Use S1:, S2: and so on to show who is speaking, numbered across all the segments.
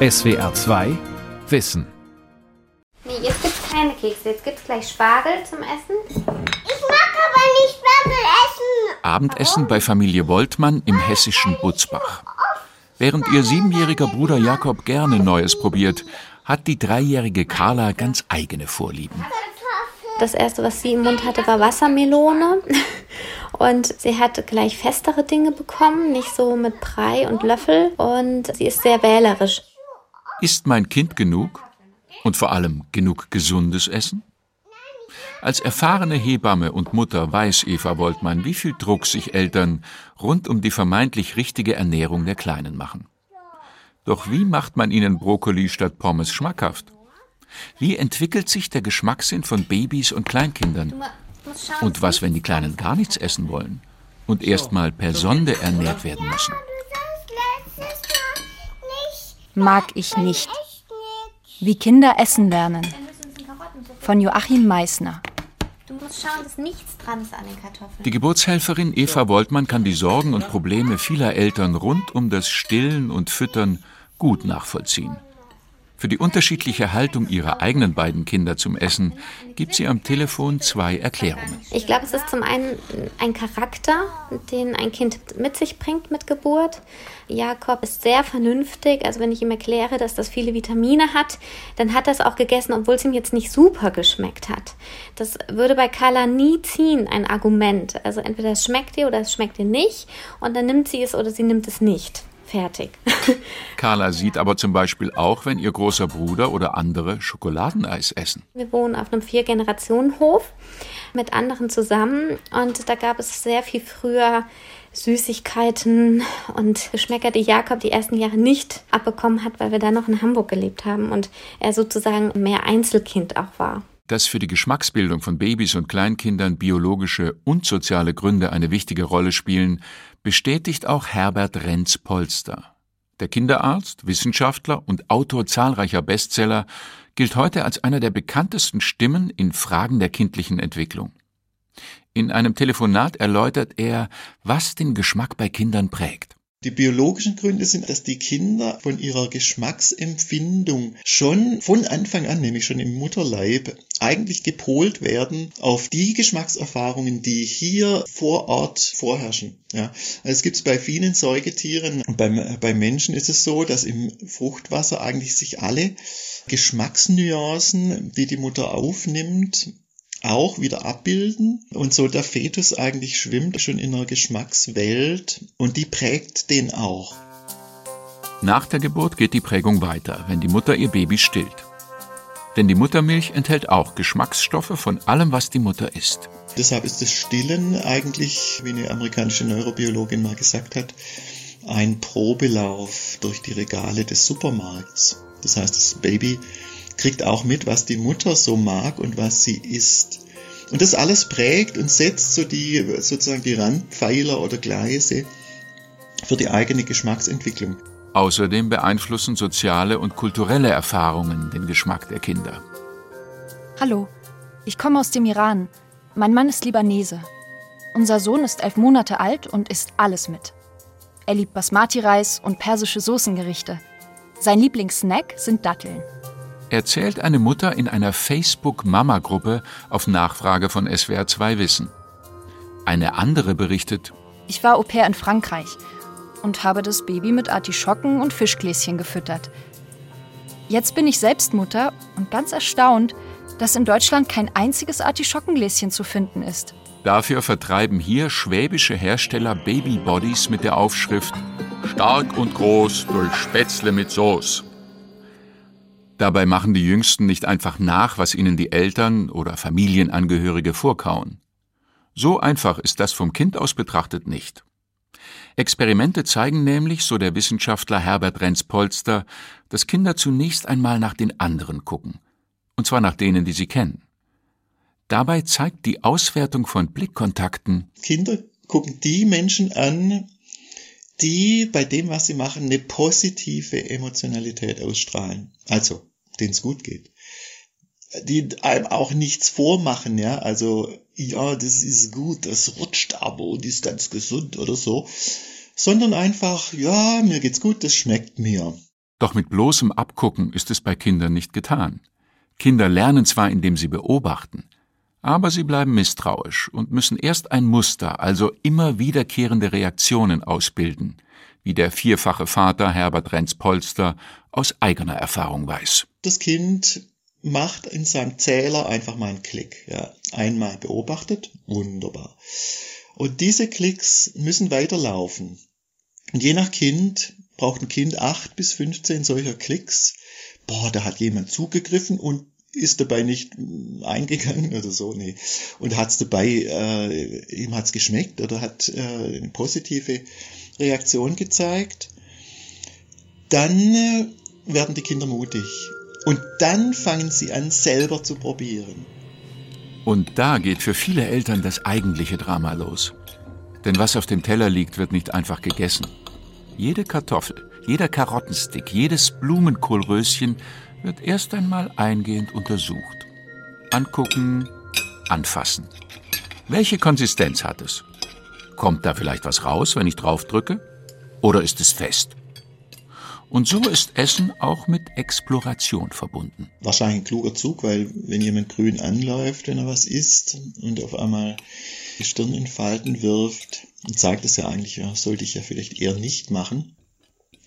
S1: SWR 2 Wissen.
S2: Nee, jetzt gibt's keine Kekse. Jetzt gibt's gleich Spargel zum Essen.
S3: Ich mag aber nicht Spargel essen.
S1: Abendessen bei Familie Woltmann im hessischen Butzbach. Während ihr siebenjähriger Bruder Jakob gerne Neues probiert, hat die dreijährige Carla ganz eigene Vorlieben.
S2: Das erste, was sie im Mund hatte, war Wassermelone. Und sie hat gleich festere Dinge bekommen, nicht so mit Brei und Löffel. Und sie ist sehr wählerisch.
S1: Ist mein Kind genug? Und vor allem genug gesundes Essen? Als erfahrene Hebamme und Mutter weiß Eva Woltmann, wie viel Druck sich Eltern rund um die vermeintlich richtige Ernährung der Kleinen machen. Doch wie macht man ihnen Brokkoli statt Pommes schmackhaft? Wie entwickelt sich der Geschmackssinn von Babys und Kleinkindern? Und was, wenn die Kleinen gar nichts essen wollen und erstmal per Sonde ernährt werden müssen?
S4: Mag ich nicht. Wie Kinder essen lernen. Von Joachim Meissner.
S2: Du musst schauen, dass nichts dran ist an den Kartoffeln.
S1: Die Geburtshelferin Eva Woltmann kann die Sorgen und Probleme vieler Eltern rund um das Stillen und Füttern gut nachvollziehen. Für die unterschiedliche Haltung ihrer eigenen beiden Kinder zum Essen gibt sie am Telefon zwei Erklärungen.
S2: Ich glaube, es ist zum einen ein Charakter, den ein Kind mit sich bringt mit Geburt. Jakob ist sehr vernünftig. Also wenn ich ihm erkläre, dass das viele Vitamine hat, dann hat er es auch gegessen, obwohl es ihm jetzt nicht super geschmeckt hat. Das würde bei Carla nie ziehen, ein Argument. Also entweder es schmeckt ihr oder es schmeckt ihr nicht und dann nimmt sie es oder sie nimmt es nicht. Fertig.
S1: Carla sieht aber zum Beispiel auch, wenn ihr großer Bruder oder andere Schokoladeneis essen.
S2: Wir wohnen auf einem Vier-Generationen-Hof mit anderen zusammen und da gab es sehr viel früher Süßigkeiten und Geschmäcker, die Jakob die ersten Jahre nicht abbekommen hat, weil wir da noch in Hamburg gelebt haben und er sozusagen mehr Einzelkind auch war.
S1: Dass für die Geschmacksbildung von Babys und Kleinkindern biologische und soziale Gründe eine wichtige Rolle spielen, bestätigt auch Herbert Renz-Polster. Der Kinderarzt, Wissenschaftler und Autor zahlreicher Bestseller gilt heute als einer der bekanntesten Stimmen in Fragen der kindlichen Entwicklung. In einem Telefonat erläutert er, was den Geschmack bei Kindern prägt.
S5: Die biologischen Gründe sind, dass die Kinder von ihrer Geschmacksempfindung schon von Anfang an, nämlich schon im Mutterleib, eigentlich gepolt werden auf die Geschmackserfahrungen, die hier vor Ort vorherrschen. Ja, also es gibt es bei vielen Säugetieren und beim, bei Menschen ist es so, dass im Fruchtwasser eigentlich sich alle Geschmacksnuancen, die die Mutter aufnimmt, auch wieder abbilden und so der Fetus eigentlich schwimmt schon in einer Geschmackswelt und die prägt den auch.
S1: Nach der Geburt geht die Prägung weiter, wenn die Mutter ihr Baby stillt. Denn die Muttermilch enthält auch Geschmacksstoffe von allem, was die Mutter isst.
S5: Deshalb ist das Stillen eigentlich, wie eine amerikanische Neurobiologin mal gesagt hat, ein Probelauf durch die Regale des Supermarkts. Das heißt, das Baby kriegt auch mit, was die Mutter so mag und was sie isst. Und das alles prägt und setzt so die, sozusagen die Randpfeiler oder Gleise für die eigene Geschmacksentwicklung.
S1: Außerdem beeinflussen soziale und kulturelle Erfahrungen den Geschmack der Kinder.
S4: Hallo, ich komme aus dem Iran. Mein Mann ist Libanese. Unser Sohn ist elf Monate alt und isst alles mit. Er liebt Basmati-Reis und persische Soßengerichte. Sein Lieblingssnack sind Datteln
S1: erzählt eine Mutter in einer Facebook-Mama-Gruppe auf Nachfrage von SWR 2 Wissen. Eine andere berichtet,
S4: ich war Au pair in Frankreich und habe das Baby mit Artischocken und Fischgläschen gefüttert. Jetzt bin ich selbst Mutter und ganz erstaunt, dass in Deutschland kein einziges Artischockengläschen zu finden ist.
S1: Dafür vertreiben hier schwäbische Hersteller Babybodies mit der Aufschrift Stark und groß durch Spätzle mit Soße. Dabei machen die Jüngsten nicht einfach nach, was ihnen die Eltern oder Familienangehörige vorkauen. So einfach ist das vom Kind aus betrachtet nicht. Experimente zeigen nämlich, so der Wissenschaftler Herbert Renz-Polster, dass Kinder zunächst einmal nach den anderen gucken. Und zwar nach denen, die sie kennen. Dabei zeigt die Auswertung von Blickkontakten,
S5: Kinder gucken die Menschen an, die bei dem, was sie machen, eine positive Emotionalität ausstrahlen. Also denen es gut geht. Die einem auch nichts vormachen, ja, also, ja, das ist gut, das rutscht aber und ist ganz gesund oder so, sondern einfach, ja, mir geht's gut, das schmeckt mir.
S1: Doch mit bloßem Abgucken ist es bei Kindern nicht getan. Kinder lernen zwar, indem sie beobachten, aber sie bleiben misstrauisch und müssen erst ein Muster, also immer wiederkehrende Reaktionen ausbilden, wie der vierfache Vater Herbert Renz-Polster aus eigener Erfahrung weiß.
S5: Das Kind macht in seinem Zähler einfach mal einen Klick. Ja. Einmal beobachtet, wunderbar. Und diese Klicks müssen weiterlaufen. Und je nach Kind braucht ein Kind acht bis 15 solcher Klicks. Boah, da hat jemand zugegriffen und ist dabei nicht eingegangen oder so, nee. Und hat's dabei, äh, ihm hat's geschmeckt oder hat äh, eine positive Reaktion gezeigt. Dann äh, werden die Kinder mutig. Und dann fangen sie an, selber zu probieren.
S1: Und da geht für viele Eltern das eigentliche Drama los. Denn was auf dem Teller liegt, wird nicht einfach gegessen. Jede Kartoffel, jeder Karottenstick, jedes Blumenkohlröschen wird erst einmal eingehend untersucht. Angucken, anfassen. Welche Konsistenz hat es? Kommt da vielleicht was raus, wenn ich draufdrücke? Oder ist es fest? Und so ist Essen auch mit Exploration verbunden.
S5: Wahrscheinlich ein kluger Zug, weil wenn jemand grün anläuft, wenn er was isst und auf einmal die Stirn in Falten wirft, und sagt es ja eigentlich, ja, sollte ich ja vielleicht eher nicht machen.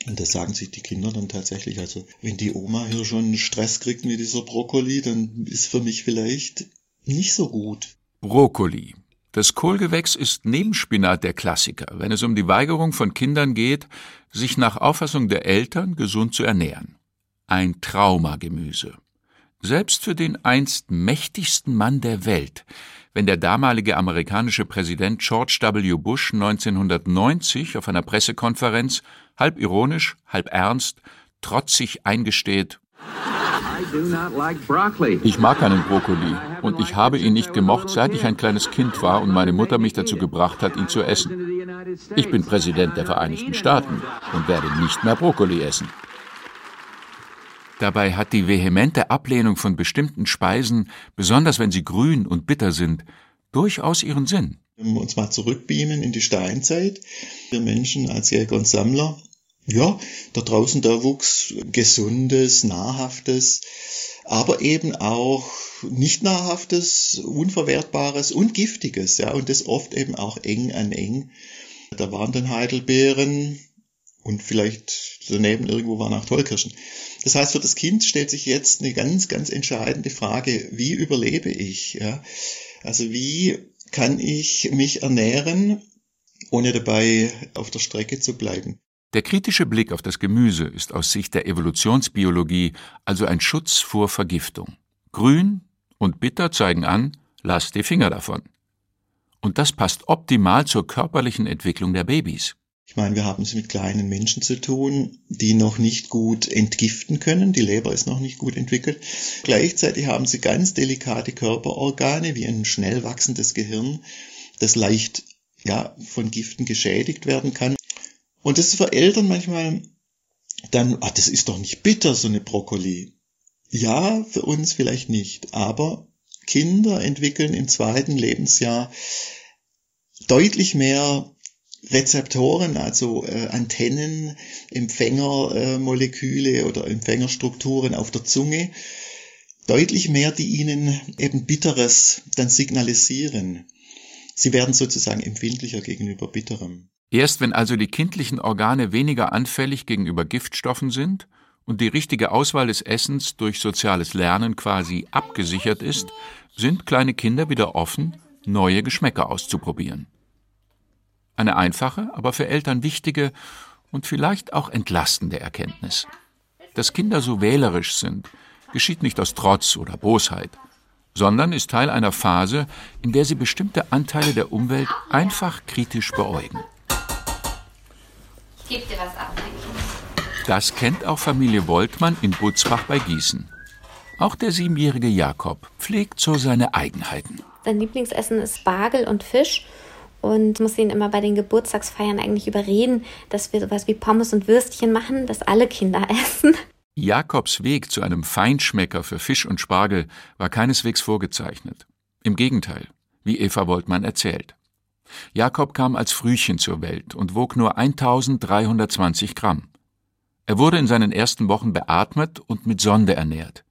S5: Und das sagen sich die Kinder dann tatsächlich. Also wenn die Oma hier schon Stress kriegt mit dieser Brokkoli, dann ist für mich vielleicht nicht so gut.
S1: Brokkoli. Das Kohlgewächs ist neben Spinat der Klassiker, wenn es um die Weigerung von Kindern geht, sich nach Auffassung der Eltern gesund zu ernähren. Ein Traumagemüse. Selbst für den einst mächtigsten Mann der Welt, wenn der damalige amerikanische Präsident George W. Bush 1990 auf einer Pressekonferenz halb ironisch, halb ernst, trotzig eingesteht, ich mag keinen Brokkoli und ich habe ihn nicht gemocht, seit ich ein kleines Kind war und meine Mutter mich dazu gebracht hat, ihn zu essen. Ich bin Präsident der Vereinigten Staaten und werde nicht mehr Brokkoli essen. Dabei hat die vehemente Ablehnung von bestimmten Speisen, besonders wenn sie grün und bitter sind, durchaus ihren Sinn.
S5: Wenn wir uns mal zurückbeamen in die Steinzeit, wir Menschen als Jäger und Sammler, ja, da draußen da wuchs gesundes, nahrhaftes, aber eben auch nicht nahrhaftes, unverwertbares und giftiges, ja, und das oft eben auch eng an eng. Da waren dann Heidelbeeren und vielleicht daneben irgendwo waren auch Tollkirschen. Das heißt, für das Kind stellt sich jetzt eine ganz, ganz entscheidende Frage, wie überlebe ich? Ja? Also wie kann ich mich ernähren, ohne dabei auf der Strecke zu bleiben?
S1: Der kritische Blick auf das Gemüse ist aus Sicht der Evolutionsbiologie also ein Schutz vor Vergiftung. Grün und bitter zeigen an, lass die Finger davon. Und das passt optimal zur körperlichen Entwicklung der Babys.
S5: Ich meine, wir haben es mit kleinen Menschen zu tun, die noch nicht gut entgiften können. Die Leber ist noch nicht gut entwickelt. Gleichzeitig haben sie ganz delikate Körperorgane wie ein schnell wachsendes Gehirn, das leicht ja, von Giften geschädigt werden kann. Und das ist für Eltern manchmal dann, ah, das ist doch nicht bitter, so eine Brokkoli. Ja, für uns vielleicht nicht, aber Kinder entwickeln im zweiten Lebensjahr deutlich mehr Rezeptoren, also äh, Antennen, Empfängermoleküle oder Empfängerstrukturen auf der Zunge, deutlich mehr, die ihnen eben Bitteres dann signalisieren. Sie werden sozusagen empfindlicher gegenüber Bitterem.
S1: Erst wenn also die kindlichen Organe weniger anfällig gegenüber Giftstoffen sind und die richtige Auswahl des Essens durch soziales Lernen quasi abgesichert ist, sind kleine Kinder wieder offen, neue Geschmäcker auszuprobieren. Eine einfache, aber für Eltern wichtige und vielleicht auch entlastende Erkenntnis. Dass Kinder so wählerisch sind, geschieht nicht aus Trotz oder Bosheit, sondern ist Teil einer Phase, in der sie bestimmte Anteile der Umwelt einfach kritisch beäugen. Gib dir was ab, Das kennt auch Familie Woltmann in Butzbach bei Gießen. Auch der siebenjährige Jakob pflegt so seine Eigenheiten.
S2: Sein Lieblingsessen ist Spargel und Fisch und muss ihn immer bei den Geburtstagsfeiern eigentlich überreden, dass wir sowas wie Pommes und Würstchen machen, dass alle Kinder essen.
S1: Jakobs Weg zu einem Feinschmecker für Fisch und Spargel war keineswegs vorgezeichnet. Im Gegenteil, wie Eva Woltmann erzählt. Jakob kam als Frühchen zur Welt und wog nur 1320 Gramm. Er wurde in seinen ersten Wochen beatmet und mit Sonde ernährt.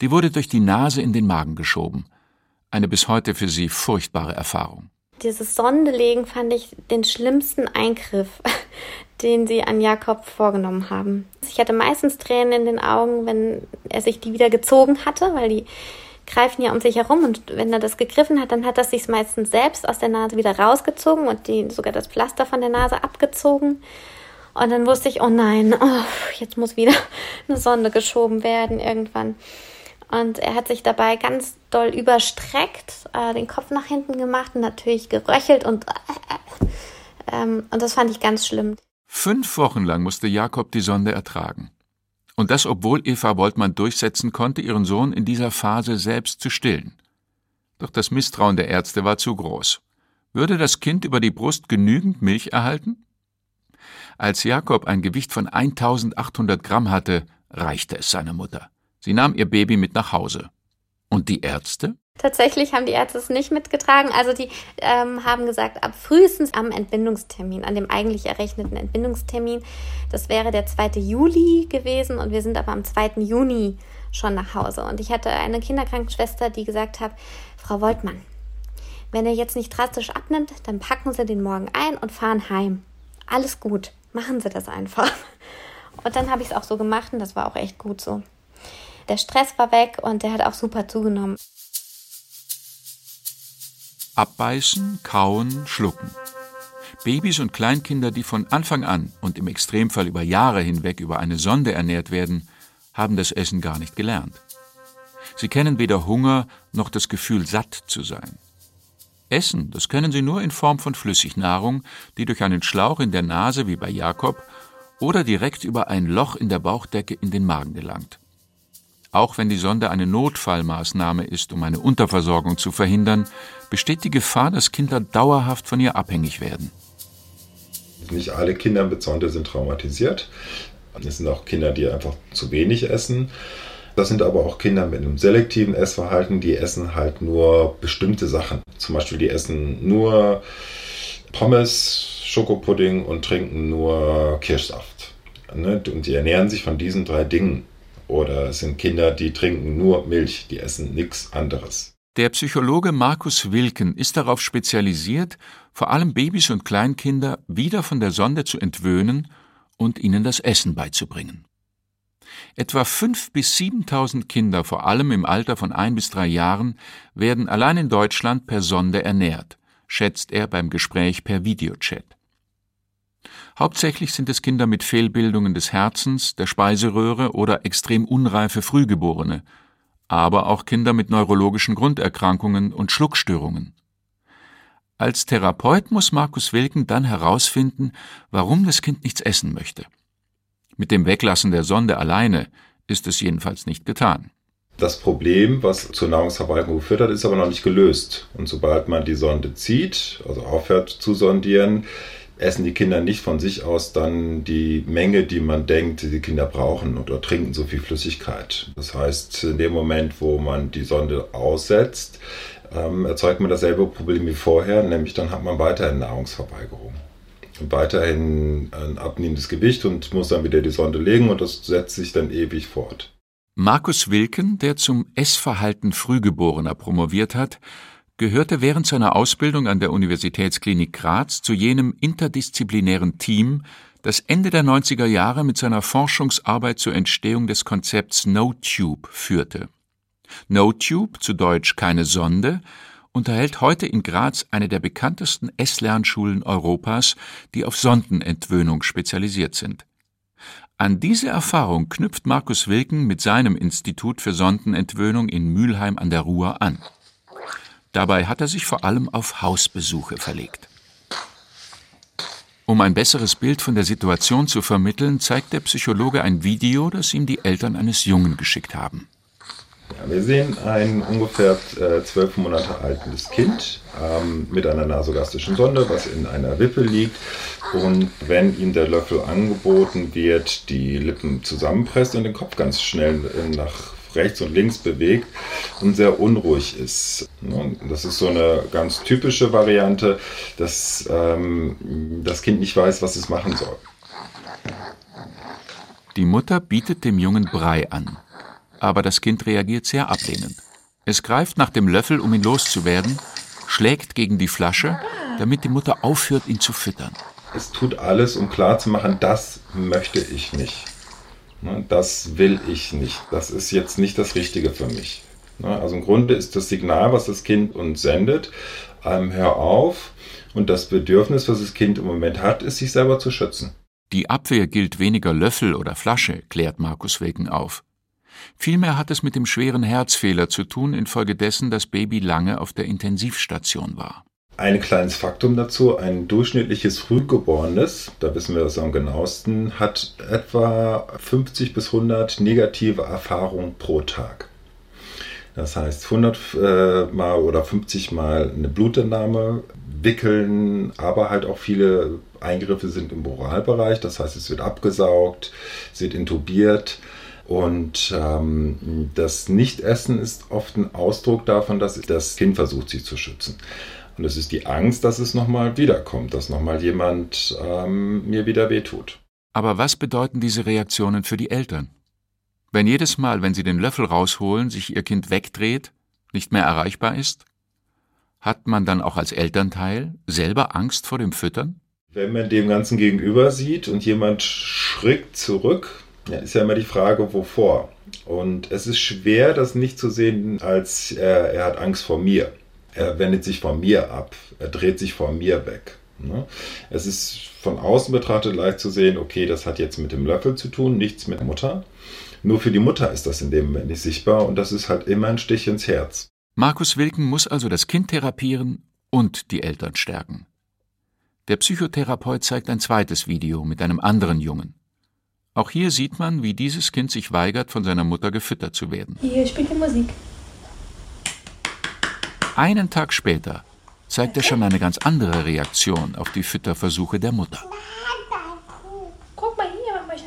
S1: Die wurde durch die Nase in den Magen geschoben. Eine bis heute für sie furchtbare Erfahrung.
S2: Dieses Sondelegen fand ich den schlimmsten Eingriff, den sie an Jakob vorgenommen haben. Ich hatte meistens Tränen in den Augen, wenn er sich die wieder gezogen hatte, weil die greifen ja um sich herum und wenn er das gegriffen hat, dann hat er sich meistens selbst aus der Nase wieder rausgezogen und die, sogar das Pflaster von der Nase abgezogen. Und dann wusste ich, oh nein, oh, jetzt muss wieder eine Sonde geschoben werden irgendwann. Und er hat sich dabei ganz doll überstreckt, äh, den Kopf nach hinten gemacht und natürlich geröchelt und, äh, ähm, und das fand ich ganz schlimm.
S1: Fünf Wochen lang musste Jakob die Sonde ertragen. Und das, obwohl Eva Woltmann durchsetzen konnte, ihren Sohn in dieser Phase selbst zu stillen. Doch das Misstrauen der Ärzte war zu groß. Würde das Kind über die Brust genügend Milch erhalten? Als Jakob ein Gewicht von 1800 Gramm hatte, reichte es seiner Mutter. Sie nahm ihr Baby mit nach Hause. Und die Ärzte?
S2: Tatsächlich haben die Ärzte es nicht mitgetragen. Also die ähm, haben gesagt, ab frühestens am Entbindungstermin, an dem eigentlich errechneten Entbindungstermin. Das wäre der 2. Juli gewesen und wir sind aber am 2. Juni schon nach Hause. Und ich hatte eine Kinderkrankenschwester, die gesagt hat, Frau Woltmann, wenn er jetzt nicht drastisch abnimmt, dann packen Sie den morgen ein und fahren heim. Alles gut, machen Sie das einfach. Und dann habe ich es auch so gemacht und das war auch echt gut so. Der Stress war weg und der hat auch super zugenommen.
S1: Abbeißen, kauen, schlucken. Babys und Kleinkinder, die von Anfang an und im Extremfall über Jahre hinweg über eine Sonde ernährt werden, haben das Essen gar nicht gelernt. Sie kennen weder Hunger noch das Gefühl, satt zu sein. Essen, das kennen sie nur in Form von Flüssignahrung, die durch einen Schlauch in der Nase wie bei Jakob oder direkt über ein Loch in der Bauchdecke in den Magen gelangt. Auch wenn die Sonde eine Notfallmaßnahme ist, um eine Unterversorgung zu verhindern, besteht die Gefahr, dass Kinder dauerhaft von ihr abhängig werden.
S6: Nicht alle Kinder mit Sonde sind traumatisiert. Es sind auch Kinder, die einfach zu wenig essen. Das sind aber auch Kinder mit einem selektiven Essverhalten, die essen halt nur bestimmte Sachen. Zum Beispiel, die essen nur Pommes, Schokopudding und trinken nur Kirschsaft. Ne? Und die ernähren sich von diesen drei Dingen. Oder es sind Kinder, die trinken nur Milch, die essen nichts anderes.
S1: Der Psychologe Markus Wilken ist darauf spezialisiert, vor allem Babys und Kleinkinder wieder von der Sonde zu entwöhnen und ihnen das Essen beizubringen. Etwa fünf bis 7.000 Kinder, vor allem im Alter von ein bis drei Jahren, werden allein in Deutschland per Sonde ernährt, schätzt er beim Gespräch per Videochat. Hauptsächlich sind es Kinder mit Fehlbildungen des Herzens, der Speiseröhre oder extrem unreife Frühgeborene, aber auch Kinder mit neurologischen Grunderkrankungen und Schluckstörungen. Als Therapeut muss Markus Wilken dann herausfinden, warum das Kind nichts essen möchte. Mit dem Weglassen der Sonde alleine ist es jedenfalls nicht getan.
S6: Das Problem, was zur Nahrungsverweigerung geführt hat, ist aber noch nicht gelöst. Und sobald man die Sonde zieht, also aufhört zu sondieren, essen die Kinder nicht von sich aus dann die Menge, die man denkt, die Kinder brauchen oder trinken so viel Flüssigkeit. Das heißt, in dem Moment, wo man die Sonde aussetzt, ähm, erzeugt man dasselbe Problem wie vorher, nämlich dann hat man weiterhin Nahrungsverweigerung. Und weiterhin ein abnehmendes Gewicht und muss dann wieder die Sonde legen und das setzt sich dann ewig fort.
S1: Markus Wilken, der zum Essverhalten Frühgeborener promoviert hat, gehörte während seiner Ausbildung an der Universitätsklinik Graz zu jenem interdisziplinären Team, das Ende der 90er Jahre mit seiner Forschungsarbeit zur Entstehung des Konzepts No-Tube führte. No-Tube, zu Deutsch keine Sonde, unterhält heute in Graz eine der bekanntesten Esslерnschulen Europas, die auf Sondenentwöhnung spezialisiert sind. An diese Erfahrung knüpft Markus Wilken mit seinem Institut für Sondenentwöhnung in Mülheim an der Ruhr an. Dabei hat er sich vor allem auf Hausbesuche verlegt. Um ein besseres Bild von der Situation zu vermitteln, zeigt der Psychologe ein Video, das ihm die Eltern eines Jungen geschickt haben.
S6: Ja, wir sehen ein ungefähr äh, zwölf Monate altes Kind ähm, mit einer nasogastischen Sonde, was in einer Wippe liegt. Und wenn ihm der Löffel angeboten wird, die Lippen zusammenpresst und den Kopf ganz schnell nach rechts und links bewegt und sehr unruhig ist. Das ist so eine ganz typische Variante, dass ähm, das Kind nicht weiß, was es machen soll.
S1: Die Mutter bietet dem Jungen Brei an, aber das Kind reagiert sehr ablehnend. Es greift nach dem Löffel, um ihn loszuwerden, schlägt gegen die Flasche, damit die Mutter aufhört, ihn zu füttern.
S6: Es tut alles, um klarzumachen, das möchte ich nicht. Ne, das will ich nicht. Das ist jetzt nicht das Richtige für mich. Ne, also im Grunde ist das Signal, was das Kind uns sendet, ähm, hör auf. Und das Bedürfnis, was das Kind im Moment hat, ist, sich selber zu schützen.
S1: Die Abwehr gilt weniger Löffel oder Flasche, klärt Markus Wegen auf. Vielmehr hat es mit dem schweren Herzfehler zu tun, infolgedessen das Baby lange auf der Intensivstation war.
S6: Ein kleines Faktum dazu, ein durchschnittliches Frühgeborenes, da wissen wir das am genauesten, hat etwa 50 bis 100 negative Erfahrungen pro Tag. Das heißt 100 äh, mal oder 50 mal eine Blutentnahme, wickeln, aber halt auch viele Eingriffe sind im Oralbereich. Das heißt, es wird abgesaugt, es wird intubiert. Und ähm, das Nichtessen ist oft ein Ausdruck davon, dass das Kind versucht, sich zu schützen. Und es ist die Angst, dass es nochmal wiederkommt, dass nochmal jemand ähm, mir wieder wehtut.
S1: Aber was bedeuten diese Reaktionen für die Eltern? Wenn jedes Mal, wenn sie den Löffel rausholen, sich ihr Kind wegdreht, nicht mehr erreichbar ist? Hat man dann auch als Elternteil selber Angst vor dem Füttern?
S6: Wenn man dem Ganzen gegenüber sieht und jemand schrickt zurück, ist ja immer die Frage, wovor. Und es ist schwer, das nicht zu sehen, als er, er hat Angst vor mir. Er wendet sich von mir ab. Er dreht sich von mir weg. Ne? Es ist von außen betrachtet leicht zu sehen, okay, das hat jetzt mit dem Löffel zu tun, nichts mit der Mutter. Nur für die Mutter ist das in dem Moment nicht sichtbar und das ist halt immer ein Stich ins Herz.
S1: Markus Wilken muss also das Kind therapieren und die Eltern stärken. Der Psychotherapeut zeigt ein zweites Video mit einem anderen Jungen. Auch hier sieht man, wie dieses Kind sich weigert, von seiner Mutter gefüttert zu werden.
S7: Hier spielt die Musik.
S1: Einen Tag später zeigt er schon eine ganz andere Reaktion auf die Fütterversuche der Mutter.
S7: Guck mal hier, mach mal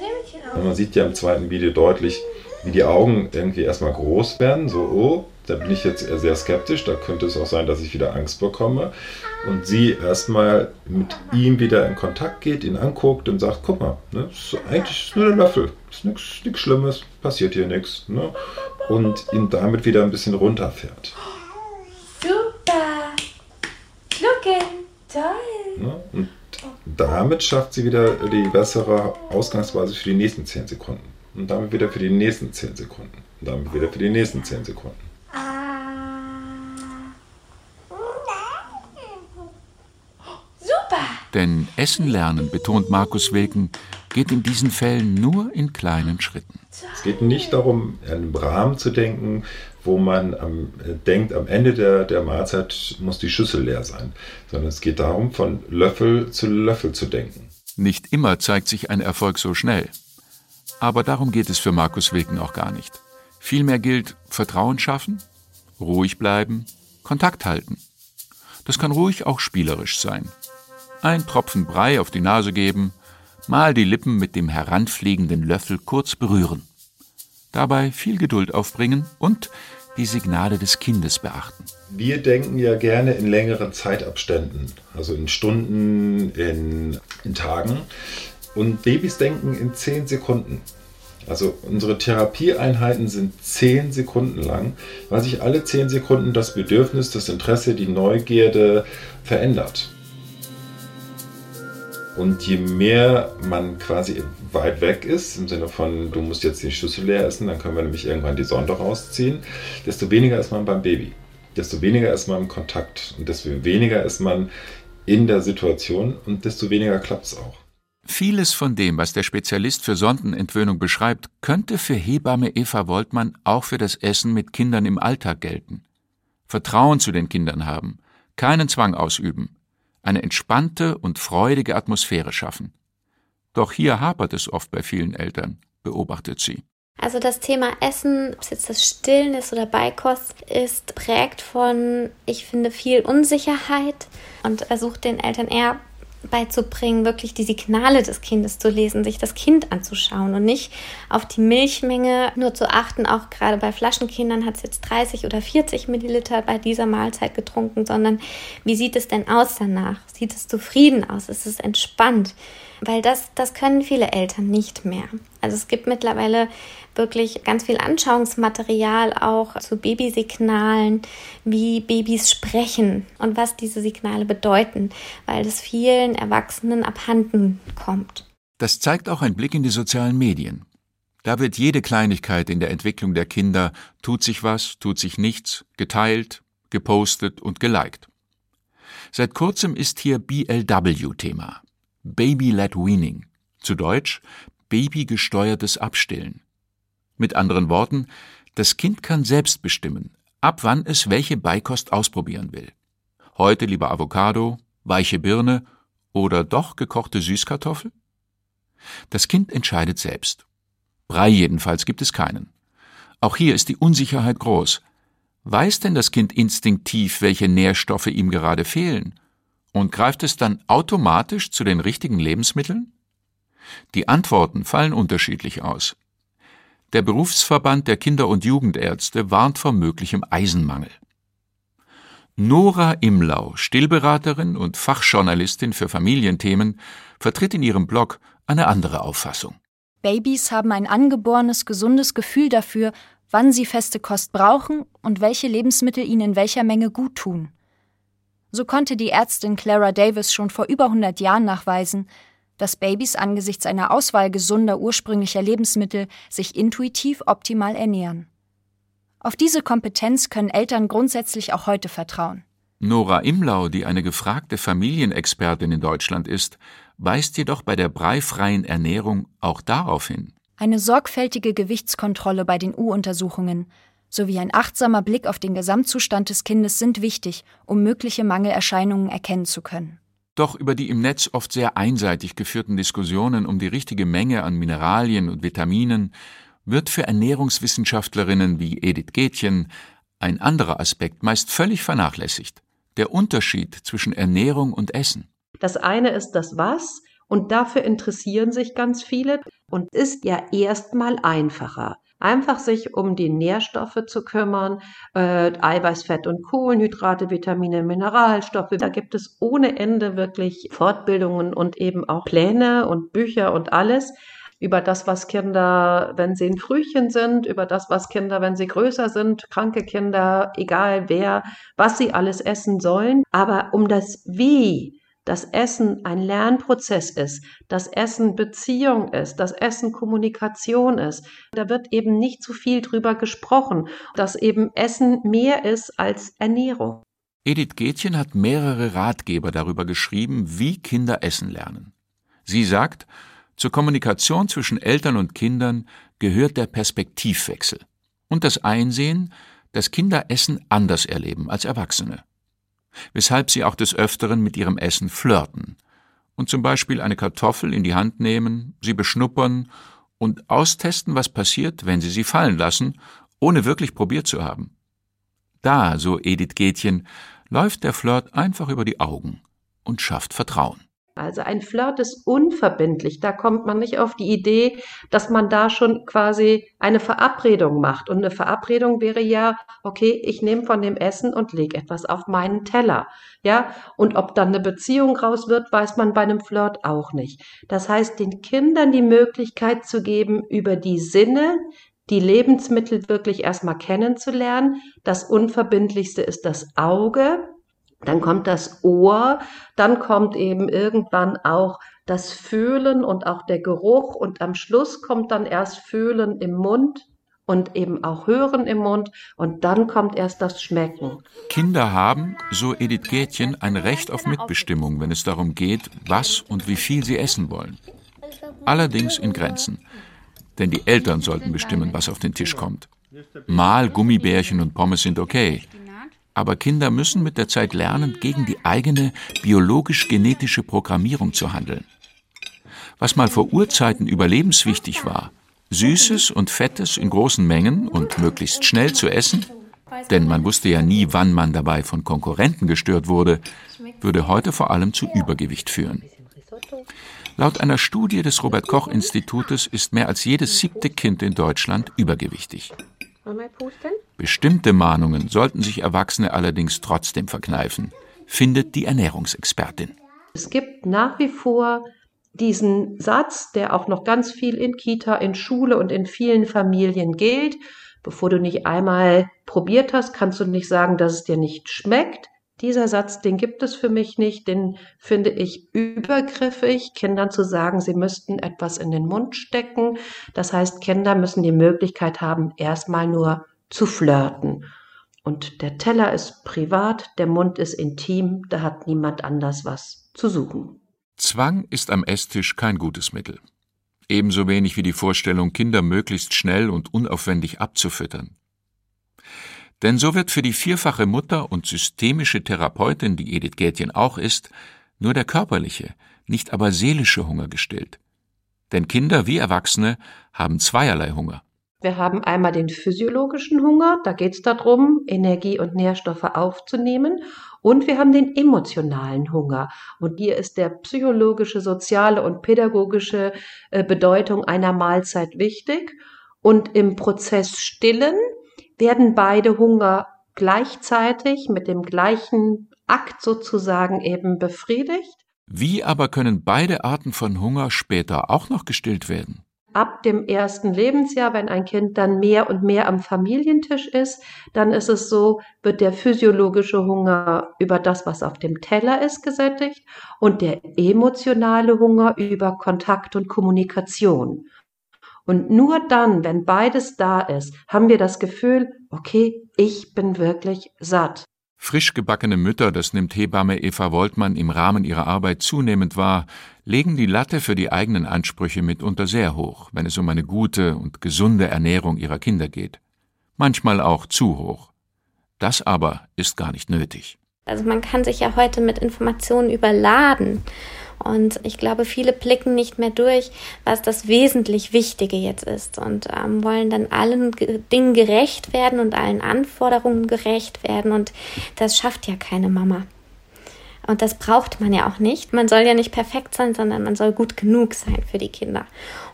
S7: Auf.
S6: Man sieht ja im zweiten Video deutlich, wie die Augen irgendwie erstmal groß werden, so, oh, da bin ich jetzt sehr skeptisch, da könnte es auch sein, dass ich wieder Angst bekomme. Und sie erstmal mit ihm wieder in Kontakt geht, ihn anguckt und sagt, guck mal, ne, ist eigentlich nur der Löffel, ist nichts Schlimmes, passiert hier nichts. Ne? Und ihn damit wieder ein bisschen runterfährt.
S7: Super. Schlucken. Toll.
S6: Ne? Und damit schafft sie wieder die bessere Ausgangsbasis für die nächsten 10 Sekunden. Und damit wieder für die nächsten 10 Sekunden. Und damit wieder für die nächsten 10 Sekunden.
S7: Super.
S1: Denn Essen lernen, betont Markus Wilken, geht in diesen Fällen nur in kleinen Schritten.
S6: Es geht nicht darum, einen Rahmen zu denken, wo man am, äh, denkt, am Ende der, der Mahlzeit muss die Schüssel leer sein, sondern es geht darum, von Löffel zu Löffel zu denken.
S1: Nicht immer zeigt sich ein Erfolg so schnell. Aber darum geht es für Markus Wilken auch gar nicht. Vielmehr gilt Vertrauen schaffen, ruhig bleiben, Kontakt halten. Das kann ruhig auch spielerisch sein. Ein Tropfen Brei auf die Nase geben, mal die Lippen mit dem heranfliegenden Löffel kurz berühren. Dabei viel Geduld aufbringen und die Signale des Kindes beachten.
S6: Wir denken ja gerne in längeren Zeitabständen, also in Stunden, in, in Tagen. Und Babys denken in zehn Sekunden. Also unsere Therapieeinheiten sind zehn Sekunden lang, weil sich alle zehn Sekunden das Bedürfnis, das Interesse, die Neugierde verändert. Und je mehr man quasi weit weg ist, im Sinne von, du musst jetzt die Schüssel leer essen, dann können wir nämlich irgendwann die Sonde rausziehen, desto weniger ist man beim Baby. Desto weniger ist man im Kontakt und desto weniger ist man in der Situation und desto weniger klappt es auch.
S1: Vieles von dem, was der Spezialist für Sondenentwöhnung beschreibt, könnte für Hebamme Eva Woltmann auch für das Essen mit Kindern im Alltag gelten. Vertrauen zu den Kindern haben, keinen Zwang ausüben, eine entspannte und freudige Atmosphäre schaffen. Doch hier hapert es oft bei vielen Eltern, beobachtet sie.
S2: Also das Thema Essen, ob es jetzt das Stillen ist oder Beikost, ist prägt von, ich finde, viel Unsicherheit und versucht den Eltern eher beizubringen, wirklich die Signale des Kindes zu lesen, sich das Kind anzuschauen und nicht auf die Milchmenge nur zu achten. Auch gerade bei Flaschenkindern hat es jetzt 30 oder 40 Milliliter bei dieser Mahlzeit getrunken, sondern wie sieht es denn aus danach? Sieht es zufrieden aus? Ist es entspannt? Weil das, das können viele Eltern nicht mehr. Also es gibt mittlerweile wirklich ganz viel Anschauungsmaterial auch zu Babysignalen, wie Babys sprechen und was diese Signale bedeuten, weil es vielen Erwachsenen abhanden kommt.
S1: Das zeigt auch ein Blick in die sozialen Medien. Da wird jede Kleinigkeit in der Entwicklung der Kinder, tut sich was, tut sich nichts, geteilt, gepostet und geliked. Seit kurzem ist hier BLW Thema. Baby-led Weaning. Zu Deutsch babygesteuertes Abstillen. Mit anderen Worten, das Kind kann selbst bestimmen, ab wann es welche Beikost ausprobieren will. Heute lieber Avocado, weiche Birne oder doch gekochte Süßkartoffel? Das Kind entscheidet selbst. Brei jedenfalls gibt es keinen. Auch hier ist die Unsicherheit groß. Weiß denn das Kind instinktiv, welche Nährstoffe ihm gerade fehlen? Und greift es dann automatisch zu den richtigen Lebensmitteln? Die Antworten fallen unterschiedlich aus. Der Berufsverband der Kinder- und Jugendärzte warnt vor möglichem Eisenmangel. Nora Imlau, Stillberaterin und Fachjournalistin für Familienthemen, vertritt in ihrem Blog eine andere Auffassung.
S4: Babys haben ein angeborenes, gesundes Gefühl dafür, wann sie feste Kost brauchen und welche Lebensmittel ihnen in welcher Menge gut tun. So konnte die Ärztin Clara Davis schon vor über 100 Jahren nachweisen, dass Babys angesichts einer Auswahl gesunder ursprünglicher Lebensmittel sich intuitiv optimal ernähren. Auf diese Kompetenz können Eltern grundsätzlich auch heute vertrauen.
S1: Nora Imlau, die eine gefragte Familienexpertin in Deutschland ist, weist jedoch bei der breifreien Ernährung auch darauf hin.
S4: Eine sorgfältige Gewichtskontrolle bei den U-Untersuchungen sowie ein achtsamer Blick auf den Gesamtzustand des Kindes sind wichtig, um mögliche Mangelerscheinungen erkennen zu können.
S1: Doch über die im Netz oft sehr einseitig geführten Diskussionen um die richtige Menge an Mineralien und Vitaminen wird für Ernährungswissenschaftlerinnen wie Edith Gätchen ein anderer Aspekt meist völlig vernachlässigt der Unterschied zwischen Ernährung und Essen.
S8: Das eine ist das Was und dafür interessieren sich ganz viele und ist ja erstmal einfacher. Einfach sich um die Nährstoffe zu kümmern, äh, Eiweiß, Fett und Kohlenhydrate, Vitamine, Mineralstoffe. Da gibt es ohne Ende wirklich Fortbildungen und eben auch Pläne und Bücher und alles über das, was Kinder, wenn sie ein Frühchen sind, über das, was Kinder, wenn sie größer sind, kranke Kinder, egal wer, was sie alles essen sollen. Aber um das Wie, das Essen ein Lernprozess ist, das Essen Beziehung ist, das Essen Kommunikation ist. Da wird eben nicht zu viel drüber gesprochen, dass eben Essen mehr ist als Ernährung.
S1: Edith Gätchen hat mehrere Ratgeber darüber geschrieben, wie Kinder essen lernen. Sie sagt, zur Kommunikation zwischen Eltern und Kindern gehört der Perspektivwechsel und das Einsehen, dass Kinder Essen anders erleben als Erwachsene, weshalb sie auch des Öfteren mit ihrem Essen flirten und zum Beispiel eine Kartoffel in die Hand nehmen, sie beschnuppern und austesten, was passiert, wenn sie sie fallen lassen, ohne wirklich probiert zu haben. Da, so Edith Gätchen, läuft der Flirt einfach über die Augen und schafft Vertrauen.
S8: Also ein Flirt ist unverbindlich. Da kommt man nicht auf die Idee, dass man da schon quasi eine Verabredung macht. Und eine Verabredung wäre ja, okay, ich nehme von dem Essen und lege etwas auf meinen Teller. Ja, und ob dann eine Beziehung raus wird, weiß man bei einem Flirt auch nicht. Das heißt, den Kindern die Möglichkeit zu geben, über die Sinne, die Lebensmittel wirklich erstmal kennenzulernen. Das Unverbindlichste ist das Auge dann kommt das Ohr, dann kommt eben irgendwann auch das Fühlen und auch der Geruch und am Schluss kommt dann erst Fühlen im Mund und eben auch Hören im Mund und dann kommt erst das Schmecken.
S1: Kinder haben, so Edith Gätchen, ein Recht auf Mitbestimmung, wenn es darum geht, was und wie viel sie essen wollen. Allerdings in Grenzen. Denn die Eltern sollten bestimmen, was auf den Tisch kommt. Mal Gummibärchen und Pommes sind okay, aber Kinder müssen mit der Zeit lernen, gegen die eigene biologisch-genetische Programmierung zu handeln. Was mal vor Urzeiten überlebenswichtig war, Süßes und Fettes in großen Mengen und möglichst schnell zu essen, denn man wusste ja nie, wann man dabei von Konkurrenten gestört wurde, würde heute vor allem zu Übergewicht führen. Laut einer Studie des Robert Koch Institutes ist mehr als jedes siebte Kind in Deutschland übergewichtig. Bestimmte Mahnungen sollten sich Erwachsene allerdings trotzdem verkneifen, findet die Ernährungsexpertin.
S8: Es gibt nach wie vor diesen Satz, der auch noch ganz viel in Kita, in Schule und in vielen Familien gilt, bevor du nicht einmal probiert hast, kannst du nicht sagen, dass es dir nicht schmeckt. Dieser Satz, den gibt es für mich nicht, den finde ich übergriffig, Kindern zu sagen, sie müssten etwas in den Mund stecken. Das heißt, Kinder müssen die Möglichkeit haben, erstmal nur zu flirten. Und der Teller ist privat, der Mund ist intim, da hat niemand anders was zu suchen.
S1: Zwang ist am Esstisch kein gutes Mittel. Ebenso wenig wie die Vorstellung, Kinder möglichst schnell und unaufwendig abzufüttern. Denn so wird für die vierfache Mutter und systemische Therapeutin, die Edith Gätjen auch ist, nur der körperliche, nicht aber seelische Hunger gestillt. Denn Kinder wie Erwachsene haben zweierlei Hunger.
S8: Wir haben einmal den physiologischen Hunger, da geht es darum, Energie und Nährstoffe aufzunehmen. Und wir haben den emotionalen Hunger. Und hier ist der psychologische, soziale und pädagogische äh, Bedeutung einer Mahlzeit wichtig. Und im Prozess Stillen werden beide Hunger gleichzeitig mit dem gleichen Akt sozusagen eben befriedigt.
S1: Wie aber können beide Arten von Hunger später auch noch gestillt werden?
S8: ab dem ersten Lebensjahr, wenn ein Kind dann mehr und mehr am Familientisch ist, dann ist es so, wird der physiologische Hunger über das, was auf dem Teller ist, gesättigt und der emotionale Hunger über Kontakt und Kommunikation. Und nur dann, wenn beides da ist, haben wir das Gefühl, okay, ich bin wirklich satt.
S1: Frisch gebackene Mütter, das nimmt Hebamme Eva Woltmann im Rahmen ihrer Arbeit zunehmend wahr, legen die Latte für die eigenen Ansprüche mitunter sehr hoch, wenn es um eine gute und gesunde Ernährung ihrer Kinder geht. Manchmal auch zu hoch. Das aber ist gar nicht nötig.
S2: Also man kann sich ja heute mit Informationen überladen. Und ich glaube, viele blicken nicht mehr durch, was das wesentlich Wichtige jetzt ist und ähm, wollen dann allen Dingen gerecht werden und allen Anforderungen gerecht werden. Und das schafft ja keine Mama. Und das braucht man ja auch nicht. Man soll ja nicht perfekt sein, sondern man soll gut genug sein für die Kinder.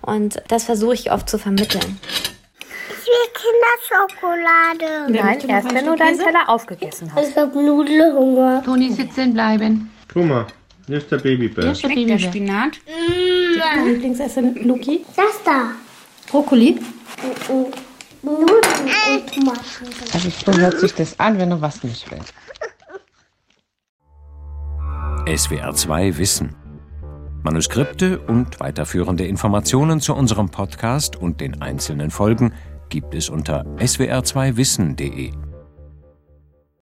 S2: Und das versuche ich oft zu vermitteln.
S3: Ich will Kinderschokolade.
S7: Nein, erst wenn du deinen Teller aufgegessen hast.
S3: Ich habe Nudelhunger.
S9: Toni, sitzen bleiben.
S10: Guck mal, hier ist der Babybär.
S9: Schmeckt der Spinat?
S7: Dein Lieblingsessen, Luki?
S3: Das da.
S7: Brokkoli?
S3: Nudeln und Tomaten.
S9: Also so hört sich das an, wenn er was nicht will.
S11: SWR 2 Wissen. Manuskripte und weiterführende Informationen zu unserem Podcast und den einzelnen Folgen gibt es unter swr2wissen.de.